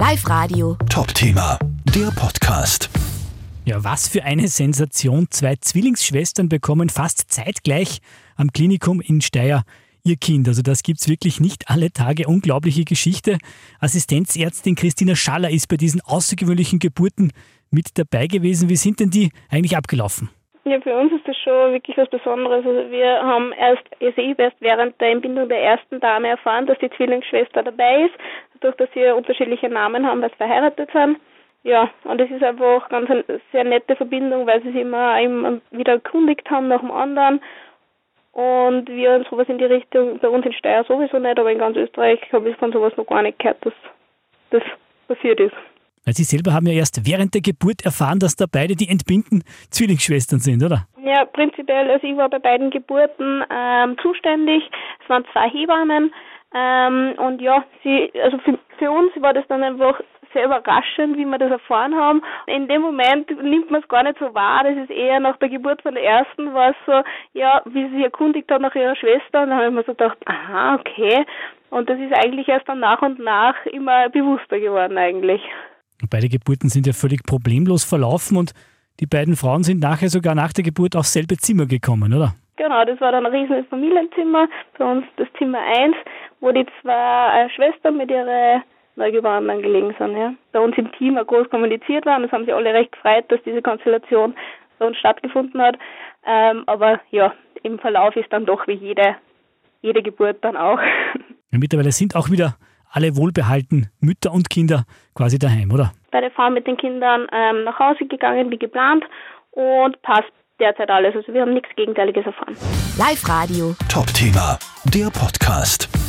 Live Radio. Top-Thema, der Podcast. Ja, was für eine Sensation. Zwei Zwillingsschwestern bekommen fast zeitgleich am Klinikum in Steyr ihr Kind. Also das gibt es wirklich nicht alle Tage. Unglaubliche Geschichte. Assistenzärztin Christina Schaller ist bei diesen außergewöhnlichen Geburten mit dabei gewesen. Wie sind denn die eigentlich abgelaufen? Ja, für uns ist das schon wirklich was Besonderes. Also wir haben erst, also ich erst während der Entbindung der ersten Dame erfahren, dass die Zwillingsschwester dabei ist, dadurch, dass sie unterschiedliche Namen haben, weil sie verheiratet sind. Ja, und es ist einfach ganz eine sehr nette Verbindung, weil sie sich immer, immer wieder erkundigt haben nach dem anderen. Und wir haben sowas in die Richtung, bei uns in Steyr sowieso nicht, aber in ganz Österreich habe ich von sowas noch gar nicht gehört, dass das passiert ist. Weil Sie selber haben ja erst während der Geburt erfahren, dass da beide die entbinden Zwillingsschwestern sind, oder? Ja, prinzipiell, also ich war bei beiden Geburten ähm, zuständig. Es waren zwei Hebammen. Ähm, und ja, sie, also für, für uns war das dann einfach sehr überraschend, wie wir das erfahren haben. In dem Moment nimmt man es gar nicht so wahr. Das ist eher nach der Geburt von der ersten, war es so, ja, wie sie sich erkundigt hat nach ihrer Schwester. Und dann habe ich mir so gedacht, aha, okay. Und das ist eigentlich erst dann nach und nach immer bewusster geworden eigentlich. Beide Geburten sind ja völlig problemlos verlaufen und die beiden Frauen sind nachher sogar nach der Geburt aufs selbe Zimmer gekommen, oder? Genau, das war dann ein riesiges Familienzimmer, bei uns das Zimmer 1, wo die zwei äh, Schwestern mit ihren Neugeborenen gelegen sind. Ja. Bei uns im Team auch groß kommuniziert war und das haben sich alle recht gefreut, dass diese Konstellation bei uns stattgefunden hat. Ähm, aber ja, im Verlauf ist dann doch wie jede, jede Geburt dann auch. Ja, mittlerweile sind auch wieder alle wohlbehalten, Mütter und Kinder quasi daheim, oder? Beide Frauen mit den Kindern ähm, nach Hause gegangen wie geplant und passt derzeit alles. Also wir haben nichts Gegenteiliges erfahren. Live Radio. Top-Thema, der Podcast.